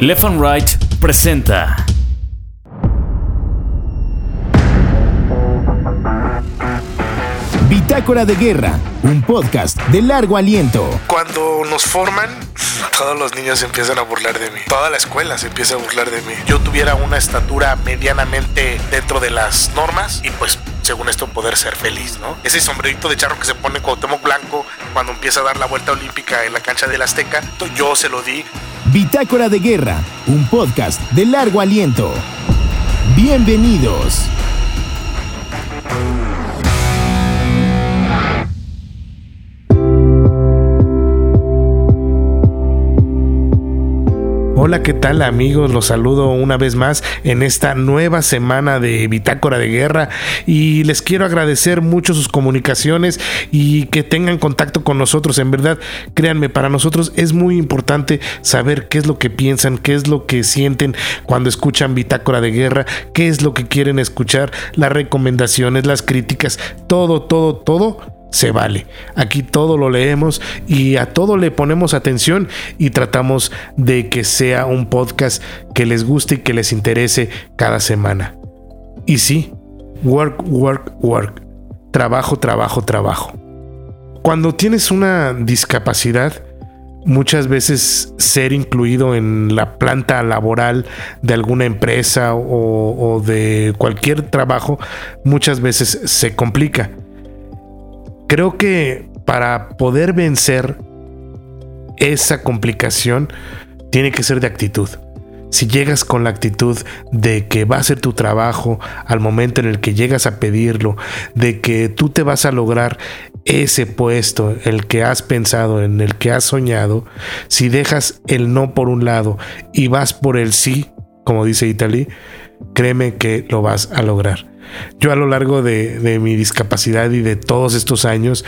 Left and Right presenta. Bitácora de Guerra, un podcast de largo aliento. Cuando nos forman, todos los niños se empiezan a burlar de mí. Toda la escuela se empieza a burlar de mí. Yo tuviera una estatura medianamente dentro de las normas y pues según esto poder ser feliz, ¿no? Ese sombrerito de charro que se pone Cuauhtémoc Blanco cuando empieza a dar la vuelta olímpica en la cancha del Azteca, yo se lo di. Bitácora de Guerra, un podcast de largo aliento. Bienvenidos. Hola, ¿qué tal amigos? Los saludo una vez más en esta nueva semana de Bitácora de Guerra y les quiero agradecer mucho sus comunicaciones y que tengan contacto con nosotros. En verdad, créanme, para nosotros es muy importante saber qué es lo que piensan, qué es lo que sienten cuando escuchan Bitácora de Guerra, qué es lo que quieren escuchar, las recomendaciones, las críticas, todo, todo, todo se vale. Aquí todo lo leemos y a todo le ponemos atención y tratamos de que sea un podcast que les guste y que les interese cada semana. Y sí, work, work, work. Trabajo, trabajo, trabajo. Cuando tienes una discapacidad, muchas veces ser incluido en la planta laboral de alguna empresa o, o de cualquier trabajo, muchas veces se complica Creo que para poder vencer esa complicación tiene que ser de actitud. Si llegas con la actitud de que va a ser tu trabajo al momento en el que llegas a pedirlo, de que tú te vas a lograr ese puesto, el que has pensado, en el que has soñado, si dejas el no por un lado y vas por el sí, como dice Italy, créeme que lo vas a lograr. Yo a lo largo de, mi discapacidad y de todos estos años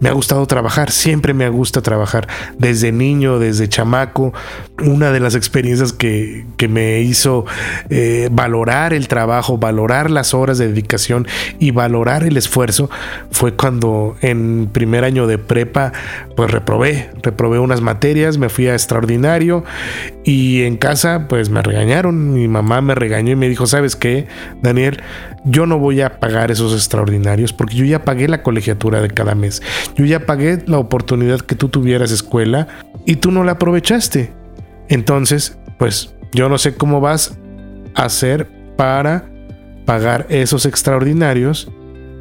me ha gustado trabajar, siempre me gusta trabajar, desde niño, desde chamaco. Una de las experiencias que, me hizo eh, valorar el trabajo, valorar las horas de dedicación y valorar el esfuerzo fue cuando en primer año de prepa pues reprobé, reprobé unas materias, me fui a extraordinario y en casa pues me regañaron, mi mamá me regañó y me dijo, ¿sabes qué, Daniel? Yo no voy a pagar esos extraordinarios porque yo ya pagué la colegiatura de cada mes. Yo ya pagué la oportunidad que tú tuvieras escuela y tú no la aprovechaste. Entonces, pues yo no sé cómo vas a hacer para pagar esos extraordinarios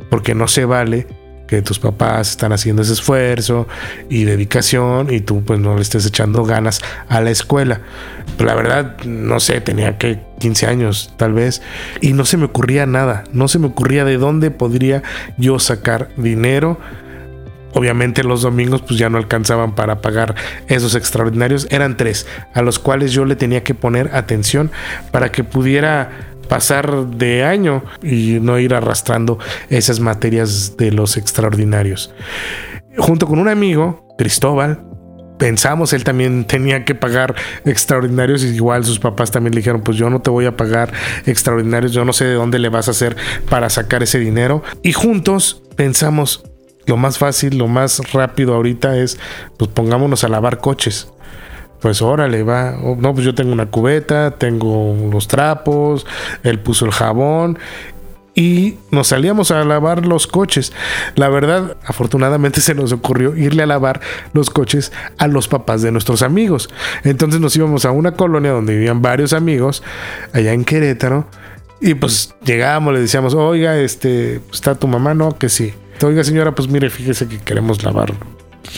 porque no se vale que tus papás están haciendo ese esfuerzo y dedicación y tú pues no le estés echando ganas a la escuela. Pero la verdad, no sé, tenía que 15 años tal vez y no se me ocurría nada, no se me ocurría de dónde podría yo sacar dinero. Obviamente los domingos pues ya no alcanzaban para pagar esos extraordinarios. Eran tres a los cuales yo le tenía que poner atención para que pudiera pasar de año y no ir arrastrando esas materias de los extraordinarios. Junto con un amigo, Cristóbal, pensamos, él también tenía que pagar extraordinarios y igual sus papás también le dijeron, pues yo no te voy a pagar extraordinarios, yo no sé de dónde le vas a hacer para sacar ese dinero. Y juntos pensamos, lo más fácil, lo más rápido ahorita es, pues pongámonos a lavar coches pues órale, va. Oh, no, pues yo tengo una cubeta, tengo los trapos, él puso el jabón y nos salíamos a lavar los coches. La verdad, afortunadamente se nos ocurrió irle a lavar los coches a los papás de nuestros amigos. Entonces nos íbamos a una colonia donde vivían varios amigos, allá en Querétaro, y pues llegábamos, le decíamos, oiga, este, ¿está tu mamá? No, que sí. Oiga, señora, pues mire, fíjese que queremos lavar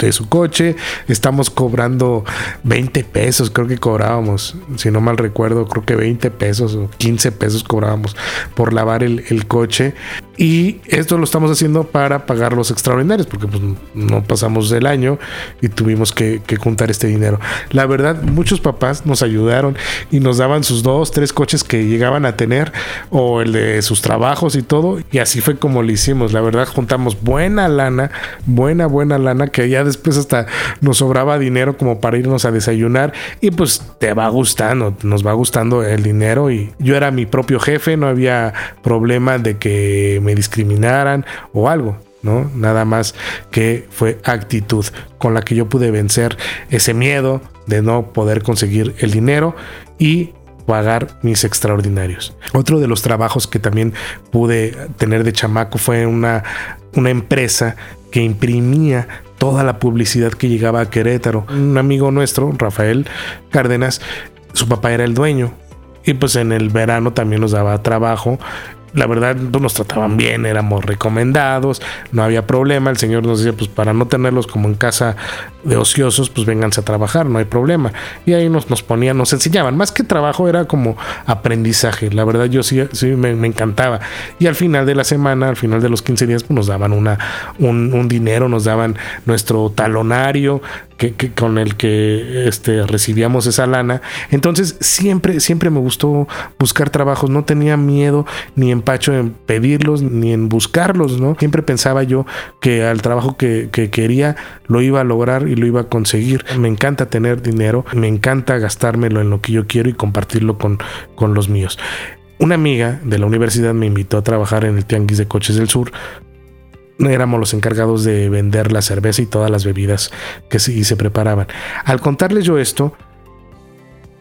de su coche. Estamos cobrando 20 pesos, creo que cobrábamos, si no mal recuerdo, creo que 20 pesos o 15 pesos cobrábamos por lavar el, el coche. Y esto lo estamos haciendo para pagar los extraordinarios, porque pues, no pasamos el año y tuvimos que, juntar este dinero. La verdad, muchos papás nos ayudaron y nos daban sus dos, tres coches que llegaban a tener o el de sus trabajos y todo. Y así fue como lo hicimos. La verdad, juntamos buena lana, buena, buena lana, que ya después hasta nos sobraba dinero como para irnos a desayunar. Y pues te va gustando, nos va gustando el dinero. Y yo era mi propio jefe, no había problema de que me discriminaran o algo. ¿no? Nada más que fue actitud con la que yo pude vencer ese miedo de no poder conseguir el dinero y pagar mis extraordinarios. Otro de los trabajos que también pude tener de chamaco fue una, una empresa que imprimía toda la publicidad que llegaba a Querétaro. Un amigo nuestro, Rafael Cárdenas, su papá era el dueño. Y pues en el verano también nos daba trabajo la verdad nos trataban bien, éramos recomendados, no había problema. El Señor nos decía, pues para no tenerlos como en casa de ociosos, pues vénganse a trabajar, no hay problema. Y ahí nos, nos ponían, nos enseñaban. Más que trabajo era como aprendizaje. La verdad yo sí, sí me, encantaba. Y al final de la semana, al final de los 15 días, pues nos daban una, un, un dinero, nos daban nuestro talonario, con el que este, recibíamos esa lana. Entonces siempre, siempre me gustó buscar trabajos. No tenía miedo ni empacho en pedirlos ni en buscarlos, ¿no? Siempre pensaba yo que al trabajo que, que quería lo iba a lograr y lo iba a conseguir. Me encanta tener dinero, me encanta gastármelo en lo que yo quiero y compartirlo con, con los míos. Una amiga de la universidad me invitó a trabajar en el Tianguis de Coches del Sur éramos los encargados de vender la cerveza y todas las bebidas que se, se preparaban. Al contarles yo esto,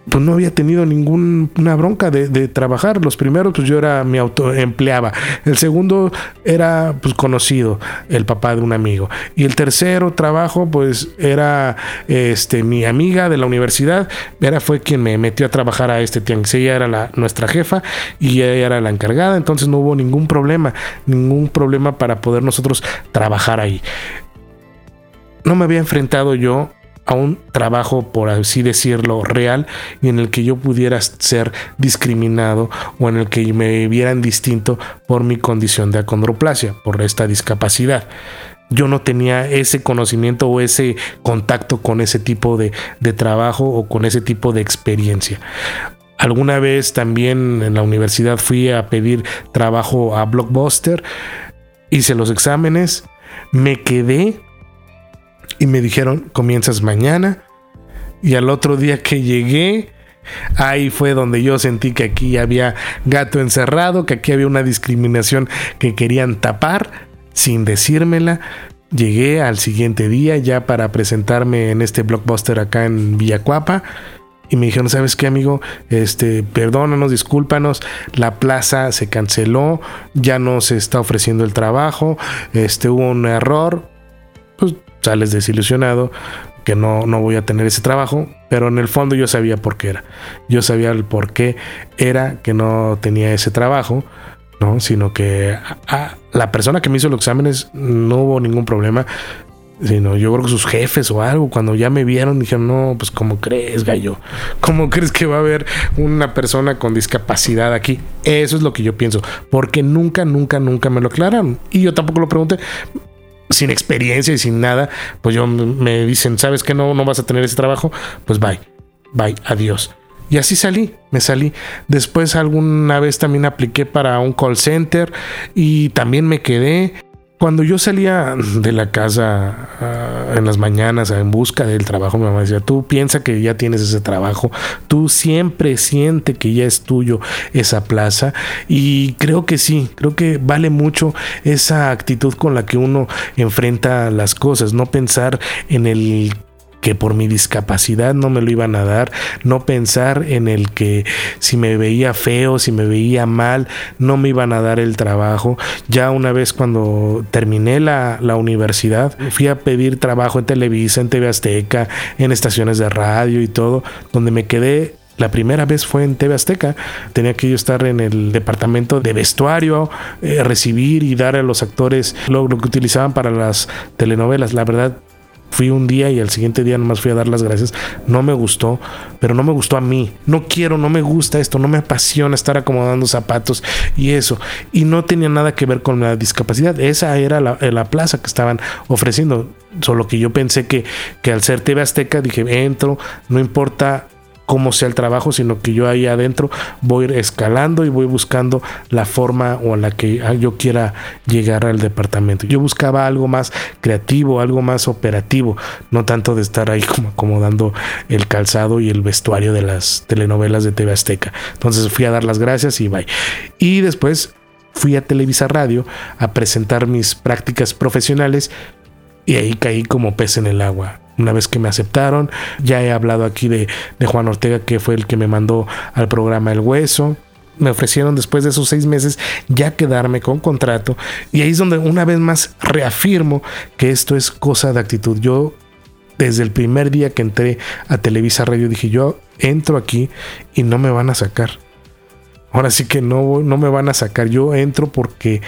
pues no había tenido ninguna bronca de, trabajar. Los primeros, pues yo era mi autoempleaba. El segundo era pues conocido, el papá de un amigo. Y el tercero trabajo, pues era este mi amiga de la universidad. Era fue quien me metió a trabajar a este tianguis. Ella era la, nuestra jefa y ella era la encargada. Entonces no hubo ningún problema, ningún problema para poder nosotros trabajar ahí. No me había enfrentado yo a un trabajo, por así decirlo, real y en el que yo pudiera ser discriminado o en el que me vieran distinto por mi condición de acondroplasia, por esta discapacidad. Yo no tenía ese conocimiento o ese contacto con ese tipo de, de trabajo o con ese tipo de experiencia. Alguna vez también en la universidad fui a pedir trabajo a Blockbuster, hice los exámenes, me quedé y me dijeron, comienzas mañana. Y al otro día que llegué, ahí fue donde yo sentí que aquí había gato encerrado, que aquí había una discriminación que querían tapar sin decírmela. Llegué al siguiente día ya para presentarme en este blockbuster acá en Villacuapa y me dijeron, ¿sabes qué, amigo? Este, perdónanos, discúlpanos, la plaza se canceló, ya no se está ofreciendo el trabajo, este, hubo un error. Sales desilusionado, que no, no voy a tener ese trabajo, pero en el fondo yo sabía por qué era. Yo sabía el por qué era que no tenía ese trabajo, ¿no? Sino que la persona que me hizo los exámenes no hubo ningún problema, sino yo creo que sus jefes o algo, cuando ya me vieron, dijeron, no, pues ¿cómo crees, gallo? ¿Cómo crees que va a haber una persona con discapacidad aquí? Eso es lo que yo pienso, porque nunca, nunca, nunca me lo aclararon. Y yo tampoco lo pregunté sin experiencia y sin nada, pues yo me dicen, ¿sabes que no, no vas a tener ese trabajo? Pues bye, bye, adiós. Y así salí, me salí. Después alguna vez también apliqué para un call center y también me quedé. Cuando yo salía de la casa ah, en las mañanas en busca del trabajo, mi mamá decía, tú piensa que ya tienes ese trabajo, tú siempre siente que ya es tuyo esa plaza y creo que sí, creo que vale mucho esa actitud con la que uno enfrenta las cosas, no pensar en el que por mi discapacidad no me lo iban a dar, no pensar en el que si me veía feo, si me veía mal, no me iban a dar el trabajo. Ya una vez cuando terminé la, la universidad, fui a pedir trabajo en Televisa, en TV Azteca, en estaciones de radio y todo, donde me quedé la primera vez fue en TV Azteca. Tenía que yo estar en el departamento de vestuario, eh, recibir y dar a los actores lo, lo, que utilizaban para las telenovelas. La verdad, Fui un día y al siguiente día nomás fui a dar las gracias. No me gustó, pero no me gustó a mí. No quiero, no me gusta esto, no me apasiona estar acomodando zapatos y eso. Y no tenía nada que ver con la discapacidad. Esa era la, la plaza que estaban ofreciendo. Solo que yo pensé que, que al ser TV Azteca dije, entro, no importa cómo sea el trabajo, sino que yo ahí adentro voy escalando y voy buscando la forma o la que yo quiera llegar al departamento. Yo buscaba algo más creativo, algo más operativo, no tanto de estar ahí como acomodando el calzado y el vestuario de las telenovelas de TV Azteca. Entonces fui a dar las gracias y bye. Y después fui a Televisa Radio a presentar mis prácticas profesionales y ahí caí como pez en el agua. Una vez que me aceptaron, ya he hablado aquí de, Juan Ortega, que fue el que me mandó al programa El Hueso me ofrecieron después de esos seis meses ya quedarme con contrato. Y ahí es donde una vez más reafirmo que esto es cosa de actitud. Yo desde el primer día que entré a Televisa Radio dije yo entro aquí y no me van a sacar. Ahora sí que no, no me van a sacar. Yo entro porque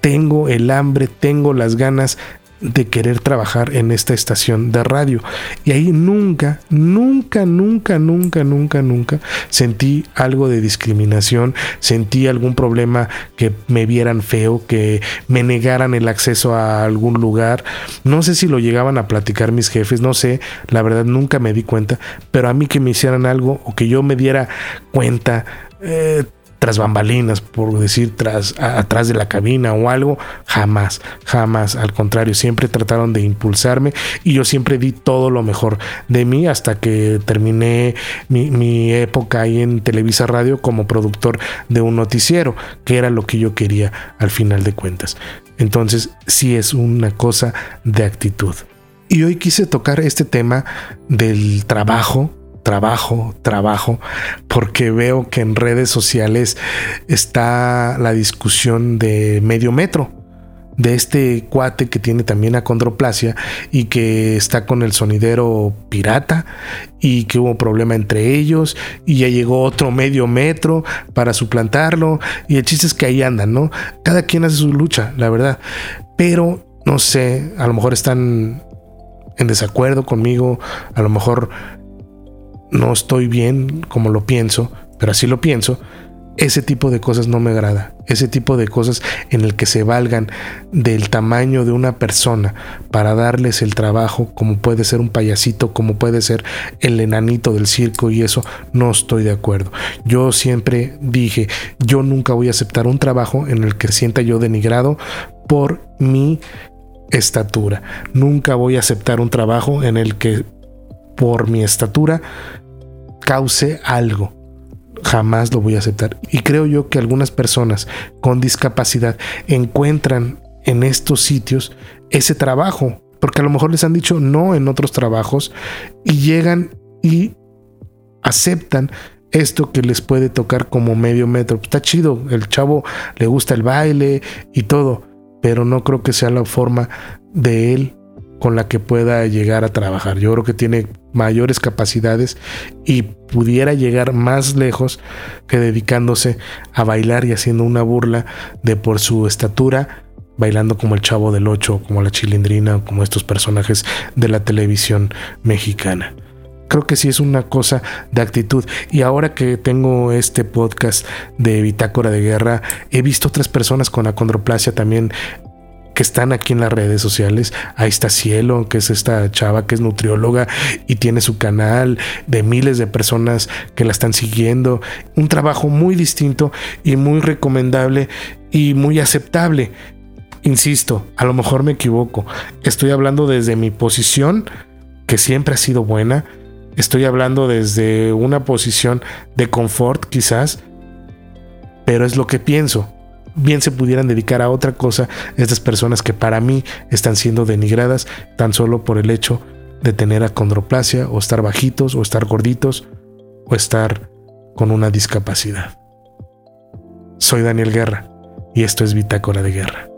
tengo el hambre, tengo las ganas de querer trabajar en esta estación de radio. Y ahí nunca, nunca, nunca, nunca, nunca, nunca sentí algo de discriminación, sentí algún problema que me vieran feo, que me negaran el acceso a algún lugar. No sé si lo llegaban a platicar mis jefes, no sé, la verdad nunca me di cuenta, pero a mí que me hicieran algo o que yo me diera cuenta, eh, tras bambalinas, por decir, tras, atrás de la cabina o algo, jamás, jamás, al contrario, siempre trataron de impulsarme y yo siempre di todo lo mejor de mí hasta que terminé mi, mi época ahí en Televisa Radio como productor de un noticiero, que era lo que yo quería al final de cuentas. Entonces, sí es una cosa de actitud. Y hoy quise tocar este tema del trabajo, trabajo, trabajo, porque veo que en redes sociales está la discusión de medio metro de este cuate que tiene también acondroplasia y que está con el sonidero pirata y que hubo problema entre ellos y ya llegó otro medio metro para suplantarlo y el chiste es que ahí andan, ¿no? Cada quien hace su lucha, la verdad. Pero no sé, a lo mejor están en desacuerdo conmigo, a lo mejor no estoy bien como lo pienso, pero así lo pienso, ese tipo de cosas no me agrada. Ese tipo de cosas en el que se valgan del tamaño de una persona para darles el trabajo, como puede ser un payasito, como puede ser el enanito del circo y eso, no estoy de acuerdo. Yo siempre dije, yo nunca voy a aceptar un trabajo en el que sienta yo denigrado por mi estatura. Nunca voy a aceptar un trabajo en el que por mi estatura cause algo. Jamás lo voy a aceptar. Y creo yo que algunas personas con discapacidad encuentran en estos sitios ese trabajo, porque a lo mejor les han dicho no en otros trabajos y llegan y aceptan esto que les puede tocar como medio metro. Está chido, el chavo le gusta el baile y todo, pero no creo que sea la forma de él con la que pueda llegar a trabajar. Yo creo que tiene mayores capacidades y pudiera llegar más lejos que dedicándose a bailar y haciendo una burla de por su estatura, bailando como el chavo del ocho, como la chilindrina, como estos personajes de la televisión mexicana. Creo que sí es una cosa de actitud. Y ahora que tengo este podcast de Bitácora de Guerra, he visto otras personas con acondroplasia también que están aquí en las redes sociales. Ahí está Cielo, que es esta chava que es nutrióloga y tiene su canal de miles de personas que la están siguiendo. Un trabajo muy distinto y muy recomendable y muy aceptable. Insisto, a lo mejor me equivoco. Estoy hablando desde mi posición, que siempre ha sido buena. Estoy hablando desde una posición de confort quizás, pero es lo que pienso bien se pudieran dedicar a otra cosa estas personas que para mí están siendo denigradas tan solo por el hecho de tener acondroplasia o estar bajitos o estar gorditos o estar con una discapacidad. Soy Daniel Guerra y esto es Bitácora de Guerra.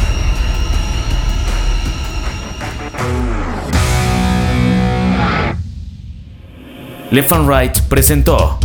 Left and Right presentó